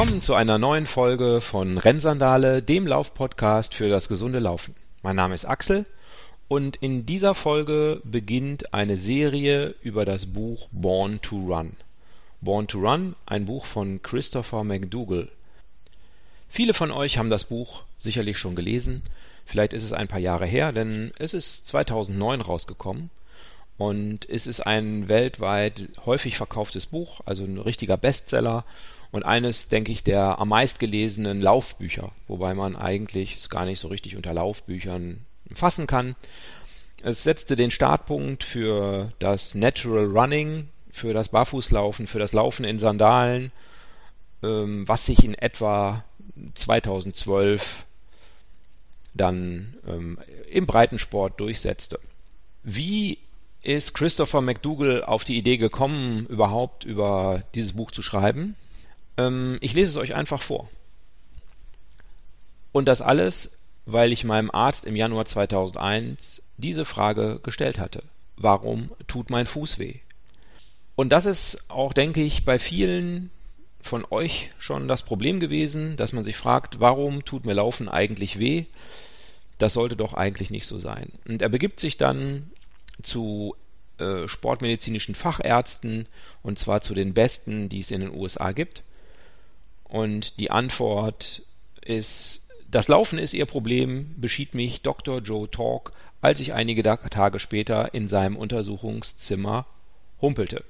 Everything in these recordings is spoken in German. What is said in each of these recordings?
Willkommen zu einer neuen Folge von Rennsandale, dem Laufpodcast für das gesunde Laufen. Mein Name ist Axel und in dieser Folge beginnt eine Serie über das Buch Born to Run. Born to Run, ein Buch von Christopher McDougall. Viele von euch haben das Buch sicherlich schon gelesen. Vielleicht ist es ein paar Jahre her, denn es ist 2009 rausgekommen und es ist ein weltweit häufig verkauftes Buch, also ein richtiger Bestseller und eines, denke ich, der am meistgelesenen Laufbücher, wobei man eigentlich es gar nicht so richtig unter Laufbüchern fassen kann. Es setzte den Startpunkt für das Natural Running, für das Barfußlaufen, für das Laufen in Sandalen, ähm, was sich in etwa 2012 dann ähm, im Breitensport durchsetzte. Wie ist Christopher McDougall auf die Idee gekommen, überhaupt über dieses Buch zu schreiben? Ähm, ich lese es euch einfach vor. Und das alles, weil ich meinem Arzt im Januar 2001 diese Frage gestellt hatte. Warum tut mein Fuß weh? Und das ist auch, denke ich, bei vielen von euch schon das Problem gewesen, dass man sich fragt, warum tut mir Laufen eigentlich weh? Das sollte doch eigentlich nicht so sein. Und er begibt sich dann zu äh, sportmedizinischen Fachärzten und zwar zu den besten, die es in den USA gibt. Und die Antwort ist, das Laufen ist ihr Problem, beschied mich Dr. Joe Talk, als ich einige Tage später in seinem Untersuchungszimmer humpelte.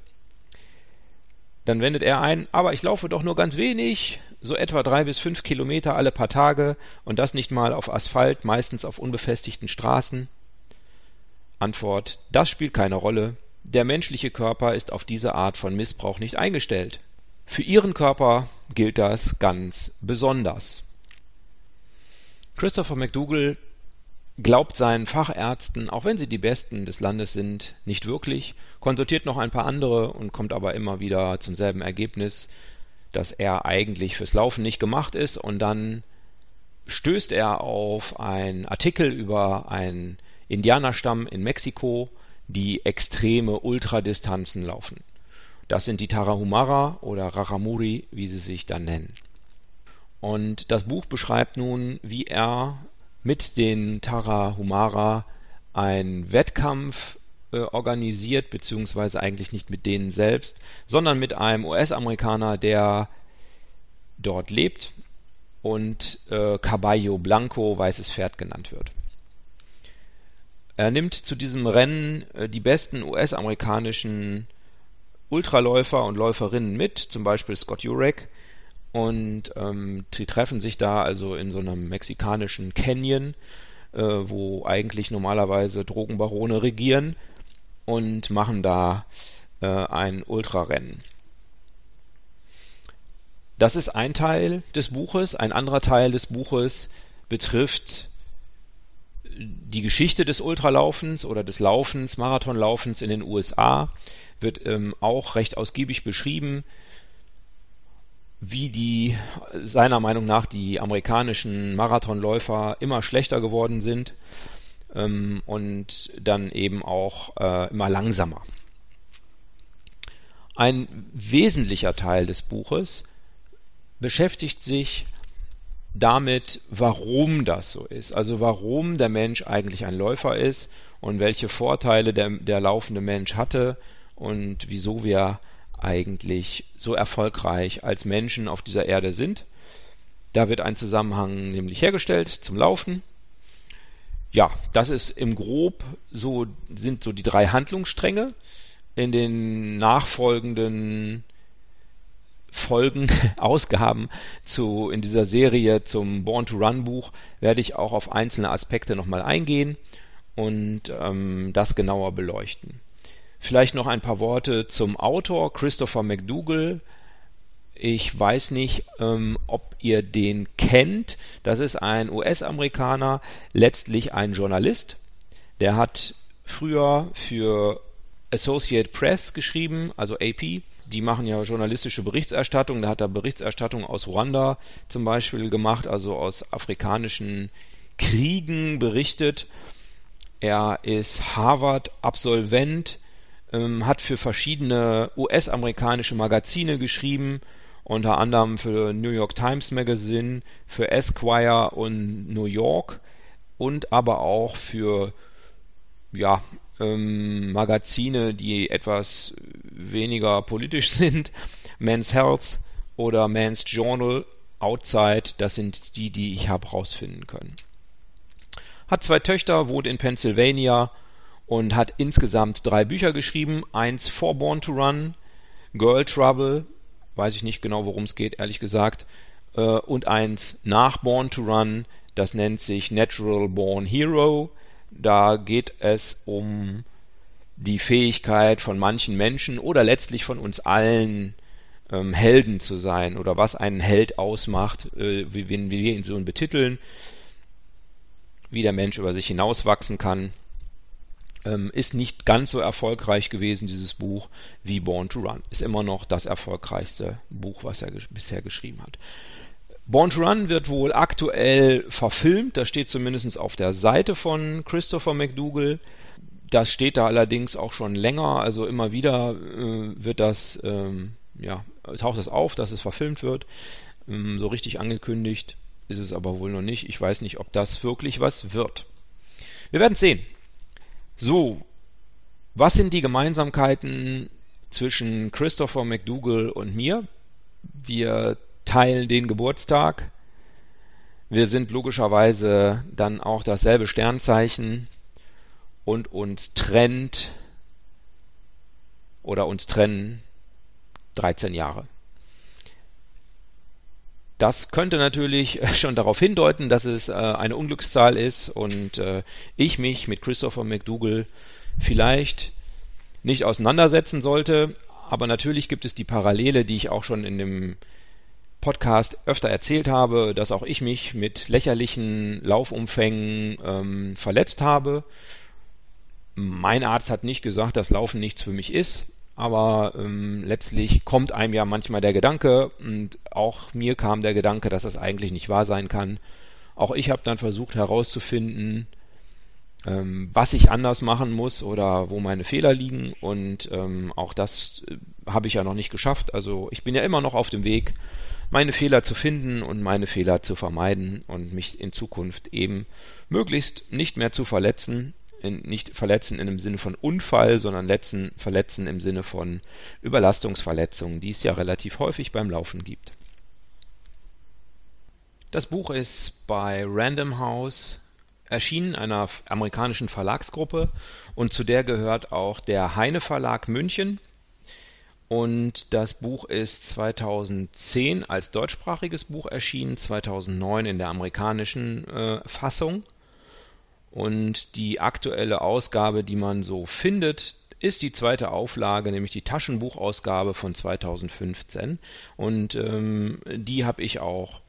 Dann wendet er ein, aber ich laufe doch nur ganz wenig, so etwa drei bis fünf Kilometer alle paar Tage und das nicht mal auf Asphalt, meistens auf unbefestigten Straßen. Antwort, das spielt keine Rolle. Der menschliche Körper ist auf diese Art von Missbrauch nicht eingestellt. Für ihren Körper gilt das ganz besonders. Christopher McDougall glaubt seinen Fachärzten, auch wenn sie die besten des Landes sind, nicht wirklich, konsultiert noch ein paar andere und kommt aber immer wieder zum selben Ergebnis, dass er eigentlich fürs Laufen nicht gemacht ist und dann stößt er auf einen Artikel über einen Indianerstamm in Mexiko, die extreme Ultradistanzen laufen. Das sind die Tarahumara oder Raramuri, wie sie sich dann nennen. Und das Buch beschreibt nun, wie er mit den Tarahumara einen Wettkampf äh, organisiert, beziehungsweise eigentlich nicht mit denen selbst, sondern mit einem US-Amerikaner, der dort lebt und äh, Caballo Blanco, weißes Pferd genannt wird. Er nimmt zu diesem Rennen äh, die besten US-amerikanischen Ultraläufer und Läuferinnen mit, zum Beispiel Scott Jurek. Und ähm, die treffen sich da also in so einem mexikanischen Canyon, äh, wo eigentlich normalerweise Drogenbarone regieren und machen da äh, ein Ultrarennen. Das ist ein Teil des Buches. Ein anderer Teil des Buches betrifft die Geschichte des Ultralaufens oder des Laufens, Marathonlaufens in den USA wird ähm, auch recht ausgiebig beschrieben, wie die seiner Meinung nach die amerikanischen Marathonläufer immer schlechter geworden sind ähm, und dann eben auch äh, immer langsamer. Ein wesentlicher Teil des Buches beschäftigt sich damit, warum das so ist. Also warum der Mensch eigentlich ein Läufer ist und welche Vorteile der, der laufende Mensch hatte und wieso wir eigentlich so erfolgreich als Menschen auf dieser Erde sind. Da wird ein Zusammenhang nämlich hergestellt zum Laufen. Ja, das ist im Grob so, sind so die drei Handlungsstränge. In den nachfolgenden Folgen, Ausgaben zu, in dieser Serie zum Born to Run Buch werde ich auch auf einzelne Aspekte nochmal eingehen und ähm, das genauer beleuchten. Vielleicht noch ein paar Worte zum Autor Christopher McDougall. Ich weiß nicht, ähm, ob ihr den kennt. Das ist ein US-Amerikaner, letztlich ein Journalist. Der hat früher für Associate Press geschrieben, also AP. Die machen ja journalistische Berichterstattung. Da hat er Berichterstattung aus Ruanda zum Beispiel gemacht, also aus afrikanischen Kriegen berichtet. Er ist Harvard-Absolvent, ähm, hat für verschiedene US-amerikanische Magazine geschrieben unter anderem für New York Times Magazine, für Esquire und New York und aber auch für ja, ähm, Magazine, die etwas weniger politisch sind. Men's Health oder Men's Journal, Outside, das sind die, die ich habe rausfinden können. Hat zwei Töchter, wohnt in Pennsylvania und hat insgesamt drei Bücher geschrieben. Eins For Born to Run, Girl Trouble, weiß ich nicht genau, worum es geht, ehrlich gesagt. Äh, und eins nach Born to Run, das nennt sich Natural Born Hero. Da geht es um die Fähigkeit von manchen Menschen oder letztlich von uns allen ähm, Helden zu sein oder was einen Held ausmacht, äh, wie, wie, wir ihn so betiteln, wie der Mensch über sich hinauswachsen kann. Ähm, ist nicht ganz so erfolgreich gewesen, dieses Buch, wie Born to Run. Ist immer noch das erfolgreichste Buch, was er bisher geschrieben hat. Born to Run wird wohl aktuell verfilmt, das steht zumindest auf der Seite von Christopher McDougall. Das steht da allerdings auch schon länger, also immer wieder äh, wird das, ähm, ja, taucht das auf, dass es verfilmt wird. Ähm, so richtig angekündigt ist es aber wohl noch nicht. Ich weiß nicht, ob das wirklich was wird. Wir werden sehen. So, was sind die Gemeinsamkeiten zwischen Christopher McDougall und mir? Wir teilen den Geburtstag. Wir sind logischerweise dann auch dasselbe Sternzeichen und uns trennt oder uns trennen 13 Jahre. Das könnte natürlich schon darauf hindeuten, dass es äh, eine Unglückszahl ist und äh, ich mich mit Christopher McDougall vielleicht nicht auseinandersetzen sollte. Aber natürlich gibt es die Parallele, die ich auch schon in dem Podcast öfter erzählt habe, dass auch ich mich mit lächerlichen Laufumfängen ähm, verletzt habe. Mein Arzt hat nicht gesagt, dass Laufen nichts für mich ist, aber ähm, letztlich kommt einem ja manchmal der Gedanke und auch mir kam der Gedanke, dass das eigentlich nicht wahr sein kann. Auch ich habe dann versucht herauszufinden, ähm, was ich anders machen muss oder wo meine Fehler liegen und ähm, auch das äh, habe ich ja noch nicht geschafft. Also ich bin ja immer noch auf dem Weg meine Fehler zu finden und meine Fehler zu vermeiden und mich in Zukunft eben möglichst nicht mehr zu verletzen. In, nicht verletzen in dem Sinne von Unfall, sondern letzen, verletzen im Sinne von Überlastungsverletzungen, die es ja relativ häufig beim Laufen gibt. Das Buch ist bei Random House erschienen, einer amerikanischen Verlagsgruppe, und zu der gehört auch der Heine Verlag München. Und das Buch ist 2010 als deutschsprachiges Buch erschienen, 2009 in der amerikanischen äh, Fassung. Und die aktuelle Ausgabe, die man so findet, ist die zweite Auflage, nämlich die Taschenbuchausgabe von 2015. Und ähm, die habe ich auch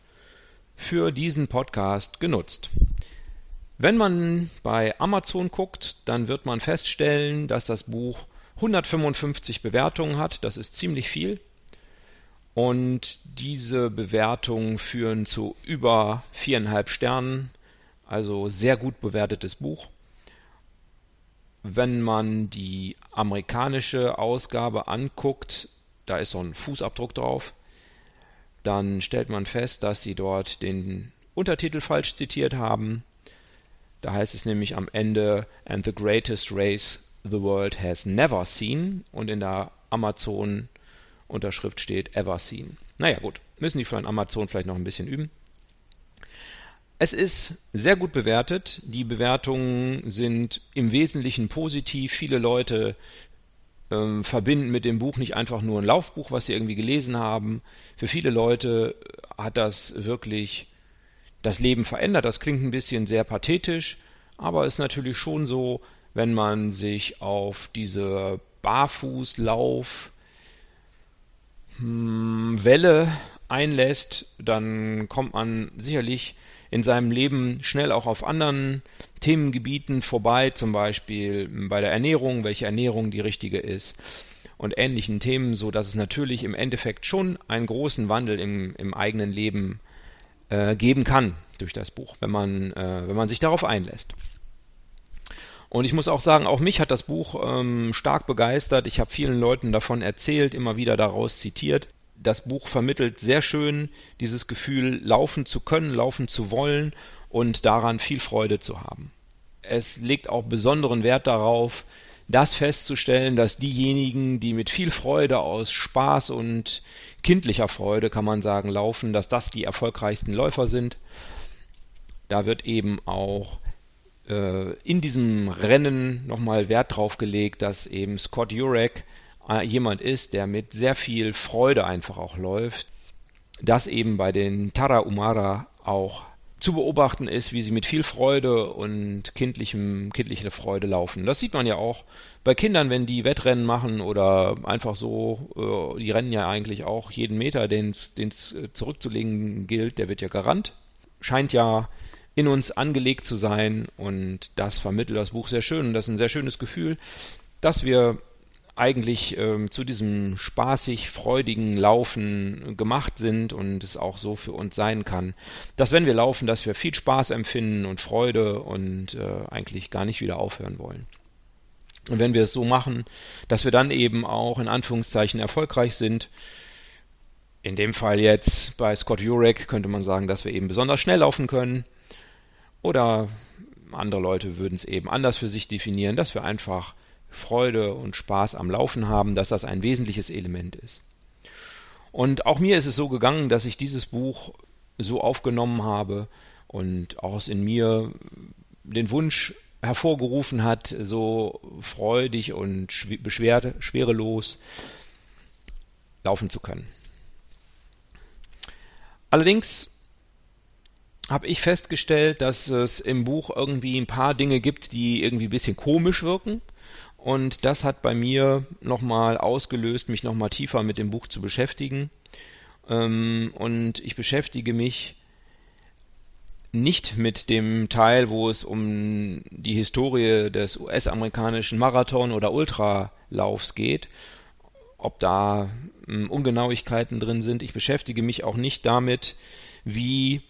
für diesen Podcast genutzt. Wenn man bei Amazon guckt, dann wird man feststellen, dass das Buch 155 Bewertungen hat. Das ist ziemlich viel. Und diese Bewertungen führen zu über viereinhalb Sternen. Also sehr gut bewertetes Buch. Wenn man die amerikanische Ausgabe anguckt, da ist so ein Fußabdruck drauf, dann stellt man fest, dass sie dort den Untertitel falsch zitiert haben. Da heißt es nämlich am Ende And the greatest race the world has never seen und in der Amazon Unterschrift steht ever seen. Naja gut, müssen die von Amazon vielleicht noch ein bisschen üben. Es ist sehr gut bewertet. Die Bewertungen sind im Wesentlichen positiv. Viele Leute ähm, verbinden mit dem Buch nicht einfach nur ein Laufbuch, was sie irgendwie gelesen haben. Für viele Leute hat das wirklich das Leben verändert. Das klingt ein bisschen sehr pathetisch, aber ist natürlich schon so, wenn man sich auf diese Barfußlauf hm, Welle einlässt, dann kommt man sicherlich in seinem Leben schnell auch auf anderen Themengebieten vorbei, zum Beispiel bei der Ernährung, welche Ernährung die richtige ist und ähnlichen Themen, so dass es natürlich im Endeffekt schon einen großen Wandel im, im eigenen Leben äh, geben kann durch das Buch, wenn man, äh, wenn man sich darauf einlässt. Und ich muss auch sagen, auch mich hat das Buch ähm, stark begeistert. Ich habe vielen Leuten davon erzählt, immer wieder daraus zitiert. das Buch vermittelt sehr schön dieses Gefühl, laufen zu können, laufen zu wollen und daran viel Freude zu haben. Es legt auch besonderen Wert darauf, das festzustellen, dass diejenigen, die mit viel Freude aus Spaß und kindlicher Freude, kann man sagen, laufen, dass das die erfolgreichsten Läufer sind. Da wird eben auch äh, in diesem Rennen nochmal Wert drauf gelegt, dass eben Scott Jurek äh, jemand ist, der mit sehr viel Freude einfach auch läuft. Das eben bei den Tarahumara auch zu beobachten ist, wie sie mit viel Freude und kindlichem, kindlicher Freude laufen. Das sieht man ja auch bei Kindern, wenn die Wettrennen machen oder einfach so, äh, die rennen ja eigentlich auch jeden Meter, den es äh, zurückzulegen gilt, der wird ja gerannt. Scheint ja in uns angelegt zu sein und das vermittelt das Buch sehr schön und das ist ein sehr schönes Gefühl, dass wir eigentlich ähm, zu diesem spaßig, freudigen Laufen gemacht sind und es auch so für uns sein kann, dass wenn wir laufen, dass wir viel Spaß empfinden und Freude und äh, eigentlich gar nicht wieder aufhören wollen. Und wenn wir es so machen, dass wir dann eben auch in Anführungszeichen erfolgreich sind, in dem Fall jetzt bei Scott Jurek könnte man sagen, dass wir eben besonders schnell laufen können. Oder andere Leute würden es eben anders für sich definieren, dass wir einfach Freude und Spaß am Laufen haben, dass das ein wesentliches Element ist. Und auch mir ist es so gegangen, dass ich dieses Buch so aufgenommen habe und auch in mir den Wunsch hervorgerufen hat, so freudig und beschwerde, schwerelos laufen zu können. Allerdings habe ich festgestellt, dass es im Buch irgendwie ein paar Dinge gibt, die irgendwie ein bisschen komisch wirken. Und das hat bei mir nochmal ausgelöst, mich nochmal tiefer mit dem Buch zu beschäftigen. Ähm, und ich beschäftige mich nicht mit dem Teil, wo es um die Historie des US-amerikanischen Marathon- oder Ultralaufs geht, ob da ähm, Ungenauigkeiten drin sind. Ich beschäftige mich auch nicht damit, wie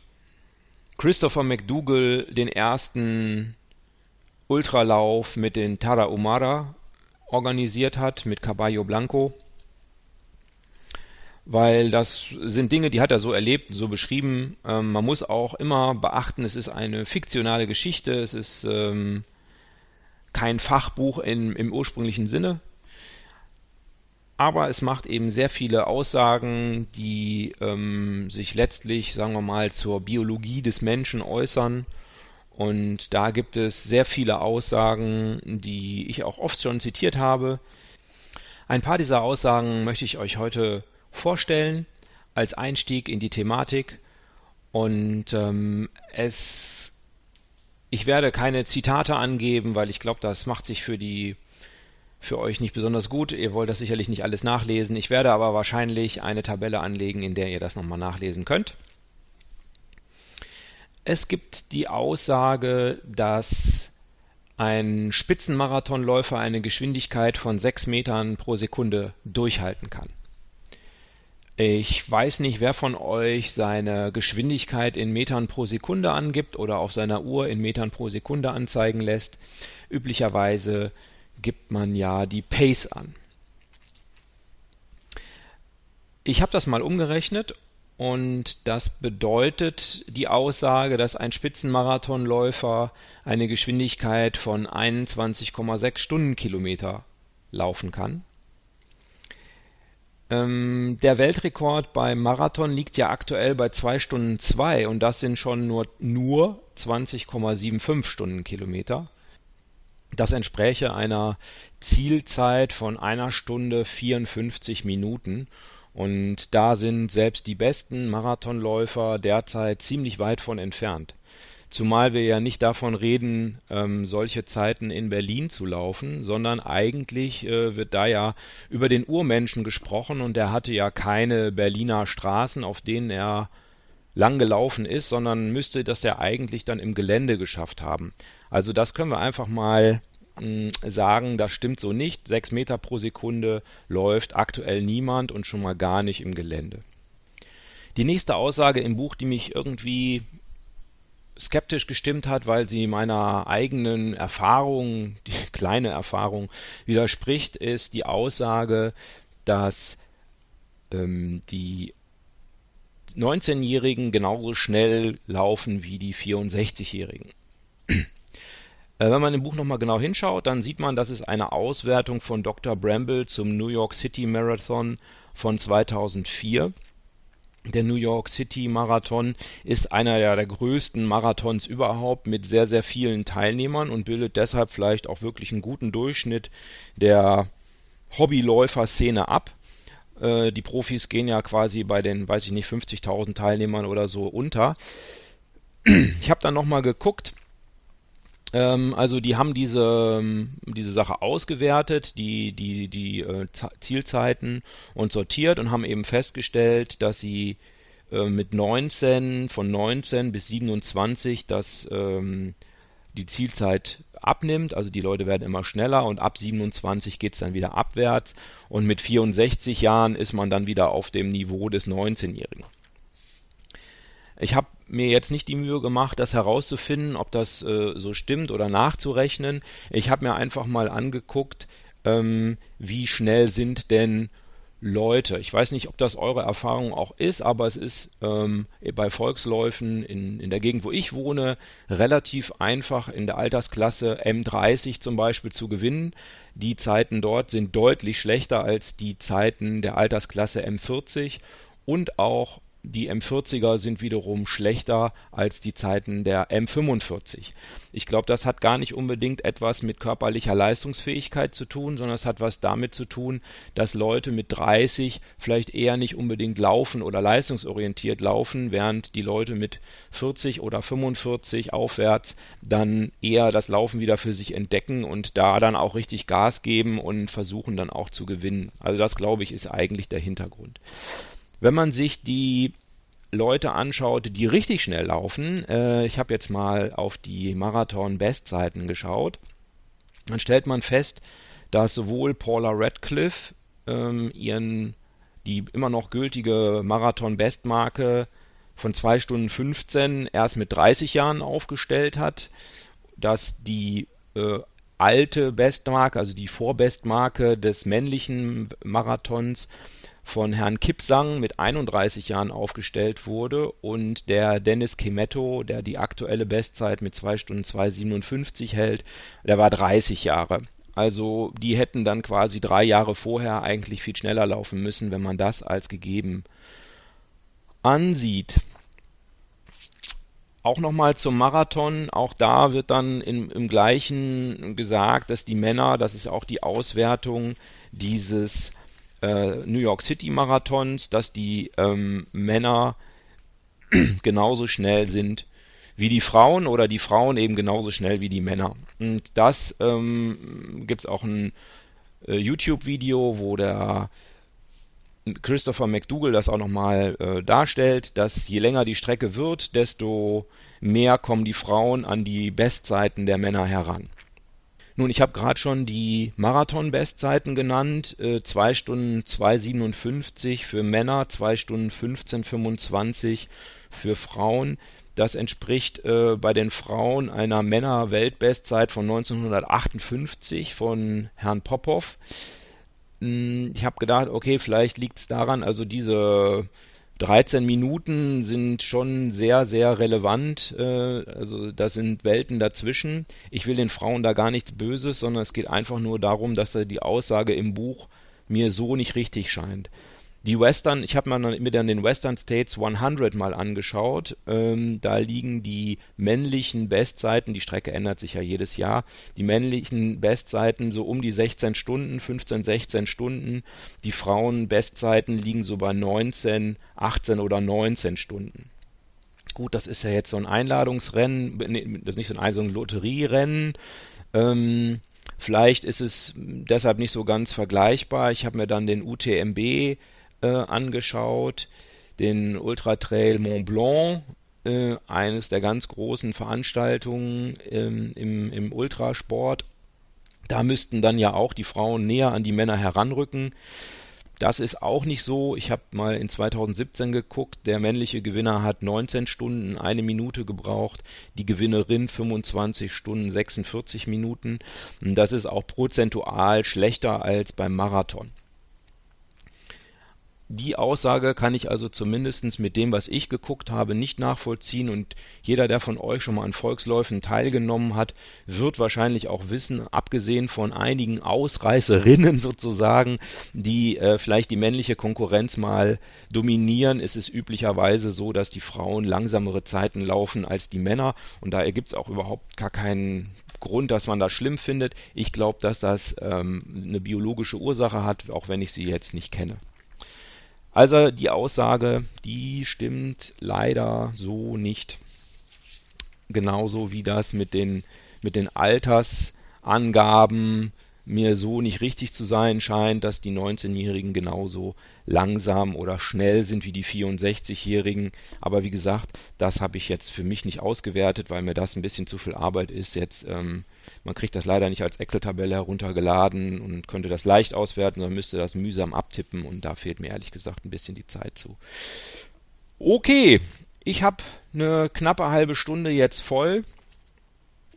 Christopher McDougall den ersten Ultralauf mit den Tarahumara organisiert hat, mit Caballo Blanco. Weil das sind Dinge, die hat er so erlebt, so beschrieben. Ähm, man muss auch immer beachten, es ist eine fiktionale Geschichte, es ist ähm, kein Fachbuch in, im ursprünglichen Sinne. Aber es macht eben sehr viele Aussagen, die ähm, sich letztlich, sagen wir mal, zur Biologie des Menschen äußern und da gibt es sehr viele Aussagen, die ich auch oft schon zitiert habe. Ein paar dieser Aussagen möchte ich euch heute vorstellen als Einstieg in die Thematik. Und ähm, es, ich werde keine Zitate angeben, weil ich glaube, das macht sich für die für euch nicht besonders gut. Ihr wollt das sicherlich nicht alles nachlesen. Ich werde aber wahrscheinlich eine Tabelle anlegen, in der ihr das nochmal nachlesen könnt. Es gibt die Aussage, dass ein Spitzenmarathonläufer eine Geschwindigkeit von 6 Metern pro Sekunde durchhalten kann. Ich weiß nicht, wer von euch seine Geschwindigkeit in Metern pro Sekunde angibt oder auf seiner Uhr in Metern pro Sekunde anzeigen lässt. Üblicherweise gibt man ja die Pace an. Ich habe das mal umgerechnet und das bedeutet die Aussage, dass ein Spitzenmarathonläufer eine Geschwindigkeit von 21,6 Stundenkilometer laufen kann. Ähm, der Weltrekord beim Marathon liegt ja aktuell bei 2 Stunden 2 und das sind schon nur, nur 20,75 Stundenkilometer. Das entspräche einer Zielzeit von einer Stunde 54 Minuten und da sind selbst die besten Marathonläufer derzeit ziemlich weit von entfernt. Zumal wir ja nicht davon reden, ähm, solche Zeiten in Berlin zu laufen, sondern eigentlich äh, wird da ja über den Urmenschen gesprochen und der hatte ja keine Berliner Straßen, auf denen er lang gelaufen ist, sondern müsste das ja eigentlich dann im Gelände geschafft haben. Also das können wir einfach mal sagen, das stimmt so nicht. 6 Meter pro Sekunde läuft aktuell niemand und schon mal gar nicht im Gelände. Die nächste Aussage im Buch, die mich irgendwie skeptisch gestimmt hat, weil sie meiner eigenen Erfahrung, die kleine Erfahrung, widerspricht, ist die Aussage, dass ähm, die 19-Jährigen genauso schnell laufen wie die 64-Jährigen. Äh, wenn man im Buch nochmal genau hinschaut, dann sieht man, dass es eine Auswertung von Dr. Bramble zum New York City Marathon von 2004. Der New York City Marathon ist einer der, größten Marathons überhaupt mit sehr, sehr vielen Teilnehmern und bildet deshalb vielleicht auch wirklich einen guten Durchschnitt der Hobbyläufer-Szene ab. Äh, die Profis gehen ja quasi bei den, weiß ich nicht, 50.000 Teilnehmern oder so unter. Ich habe dann nochmal geguckt, also die haben diese, ähm, diese Sache ausgewertet, die, die, die äh, Zielzeiten und sortiert und haben eben festgestellt, dass sie äh, mit 19, von 19 bis 27 das, ähm, die Zielzeit abnimmt, also die Leute werden immer schneller und ab 27 geht es dann wieder abwärts und mit 64 Jahren ist man dann wieder auf dem Niveau des 19-Jährigen. Ich habe mir jetzt nicht die Mühe gemacht, das herauszufinden, ob das äh, so stimmt oder nachzurechnen. Ich habe mir einfach mal angeguckt, ähm, wie schnell sind denn Leute. Ich weiß nicht, ob das eure Erfahrung auch ist, aber es ist ähm, bei Volksläufen in, in der Gegend, wo ich wohne, relativ einfach in der Altersklasse M30 zum Beispiel zu gewinnen. Die Zeiten dort sind deutlich schlechter als die Zeiten der Altersklasse M40 und auch die M40er sind wiederum schlechter als die Zeiten der M45. Ich glaube, das hat gar nicht unbedingt etwas mit körperlicher Leistungsfähigkeit zu tun, sondern es hat was damit zu tun, dass Leute mit 30 vielleicht eher nicht unbedingt laufen oder leistungsorientiert laufen, während die Leute mit 40 oder 45 aufwärts dann eher das Laufen wieder für sich entdecken und da dann auch richtig Gas geben und versuchen dann auch zu gewinnen. Also das glaube ich ist eigentlich der Hintergrund. Wenn man sich die Leute anschaut, die richtig schnell laufen, äh, ich habe jetzt mal auf die Marathon-Bestzeiten geschaut, dann stellt man fest, dass sowohl Paula Radcliffe ähm, ihren die immer noch gültige Marathon-Bestmarke von 2 Stunden 15 erst mit 30 Jahren aufgestellt hat, dass die äh, alte Bestmarke, also die Vorbestmarke des männlichen Marathons von Herrn Kipsang mit 31 Jahren aufgestellt wurde und der Dennis Kimetto, der die aktuelle Bestzeit mit 2 Stunden 2,57 hält, der war 30 Jahre. Also die hätten dann quasi drei Jahre vorher eigentlich viel schneller laufen müssen, wenn man das als gegeben ansieht. Auch nochmal zum Marathon, auch da wird dann im, im gleichen gesagt, dass die Männer, das ist auch die Auswertung dieses äh, New York City Marathons, dass die ähm, Männer genauso schnell sind wie die Frauen oder die Frauen eben genauso schnell wie die Männer. Und das ähm, gibt es auch ein äh, YouTube-Video, wo der Christopher McDougall das auch nochmal äh, darstellt, dass je länger die Strecke wird, desto mehr kommen die Frauen an die Bestzeiten der Männer heran. Nun, ich habe gerade schon die Marathon-Bestzeiten genannt. Äh, 2 Stunden 2,57 für Männer, 2 Stunden 15,25 für Frauen. Das entspricht äh, bei den Frauen einer Männer-Weltbestzeit von 1958 von Herrn Popov. Hm, ich habe gedacht, okay, vielleicht liegt es daran, also diese 13 Minuten sind schon sehr, sehr relevant. Äh, also da sind Welten dazwischen. Ich will den Frauen da gar nichts Böses, sondern es geht einfach nur darum, dass die Aussage im Buch mir so nicht richtig scheint. Die Western, ich habe mir dann den Western States 100 mal angeschaut. Ähm, da liegen die männlichen Bestzeiten, die Strecke ändert sich ja jedes Jahr, die männlichen Bestzeiten so um die 16 Stunden, 15, 16 Stunden. Die Frauen Bestzeiten liegen so bei 19, 18 oder 19 Stunden. Gut, das ist ja jetzt so ein Einladungsrennen, das ist nicht so ein, so ein Lotterierennen. Ähm, vielleicht ist es deshalb nicht so ganz vergleichbar. Ich habe mir dann den UTMB äh, angeschaut, den Ultra Trail Mont Blanc, äh, eines der ganz großen Veranstaltungen ähm, im, im Ultrasport. Da müssten dann ja auch die Frauen näher an die Männer heranrücken. Das ist auch nicht so. Ich habe mal in 2017 geguckt. Der männliche Gewinner hat 19 Stunden, eine Minute gebraucht. Die Gewinnerin 25 Stunden, 46 Minuten. Das ist auch prozentual schlechter als beim Marathon. Die Aussage kann ich also zumindest mit dem, was ich geguckt habe, nicht nachvollziehen und jeder, der von euch schon mal an Volksläufen teilgenommen hat, wird wahrscheinlich auch wissen, abgesehen von einigen Ausreißerinnen sozusagen, die äh, vielleicht die männliche Konkurrenz mal dominieren, ist es üblicherweise so, dass die Frauen langsamere Zeiten laufen als die Männer und da ergibt es auch überhaupt gar keinen Grund, dass man das schlimm findet. Ich glaube, dass das ähm, eine biologische Ursache hat, auch wenn ich sie jetzt nicht kenne. Also die Aussage, die stimmt leider so nicht. Genauso wie das mit den, mit den Altersangaben mir so nicht richtig zu sein scheint, dass die 19-Jährigen genauso langsam oder schnell sind wie die 64-Jährigen. Aber wie gesagt, das habe ich jetzt für mich nicht ausgewertet, weil mir das ein bisschen zu viel Arbeit ist. Jetzt, ähm, man kriegt das leider nicht als Excel-Tabelle heruntergeladen und könnte das leicht auswerten, sondern müsste das mühsam abtippen und da fehlt mir ehrlich gesagt ein bisschen die Zeit zu. Okay, ich habe eine knappe halbe Stunde jetzt voll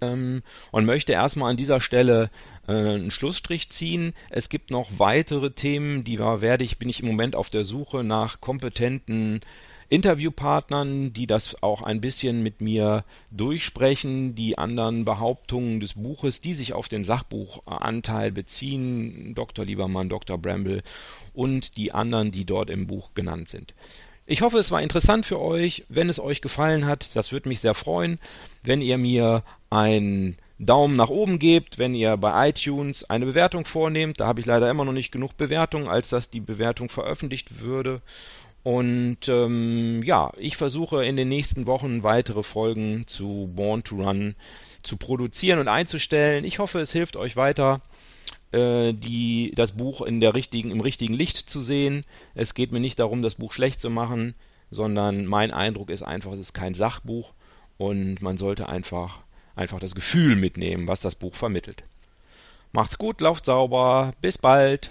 ähm, und möchte erstmal an dieser Stelle äh, einen Schlussstrich ziehen. Es gibt noch weitere Themen, die war, werde ich, bin ich im Moment auf der Suche nach kompetenten Interviewpartnern, die das auch ein bisschen mit mir durchsprechen, die anderen Behauptungen des Buches, die sich auf den Sachbuchanteil beziehen, Dr. Liebermann, Dr. Bramble und die anderen, die dort im Buch genannt sind. Ich hoffe, es war interessant für euch. Wenn es euch gefallen hat, das würde mich sehr freuen, wenn ihr mir einen Daumen nach oben gebt, wenn ihr bei iTunes eine Bewertung vornehmt. Da habe ich leider immer noch nicht genug Bewertungen, als dass die Bewertung veröffentlicht würde. Und ähm, ja, ich versuche in den nächsten Wochen weitere Folgen zu Born to Run zu produzieren und einzustellen. Ich hoffe, es hilft euch weiter, äh, die, das Buch in der richtigen, im richtigen Licht zu sehen. Es geht mir nicht darum, das Buch schlecht zu machen, sondern mein Eindruck ist einfach, es ist kein Sachbuch und man sollte einfach, einfach das Gefühl mitnehmen, was das Buch vermittelt. Macht's gut, lauft sauber, bis bald.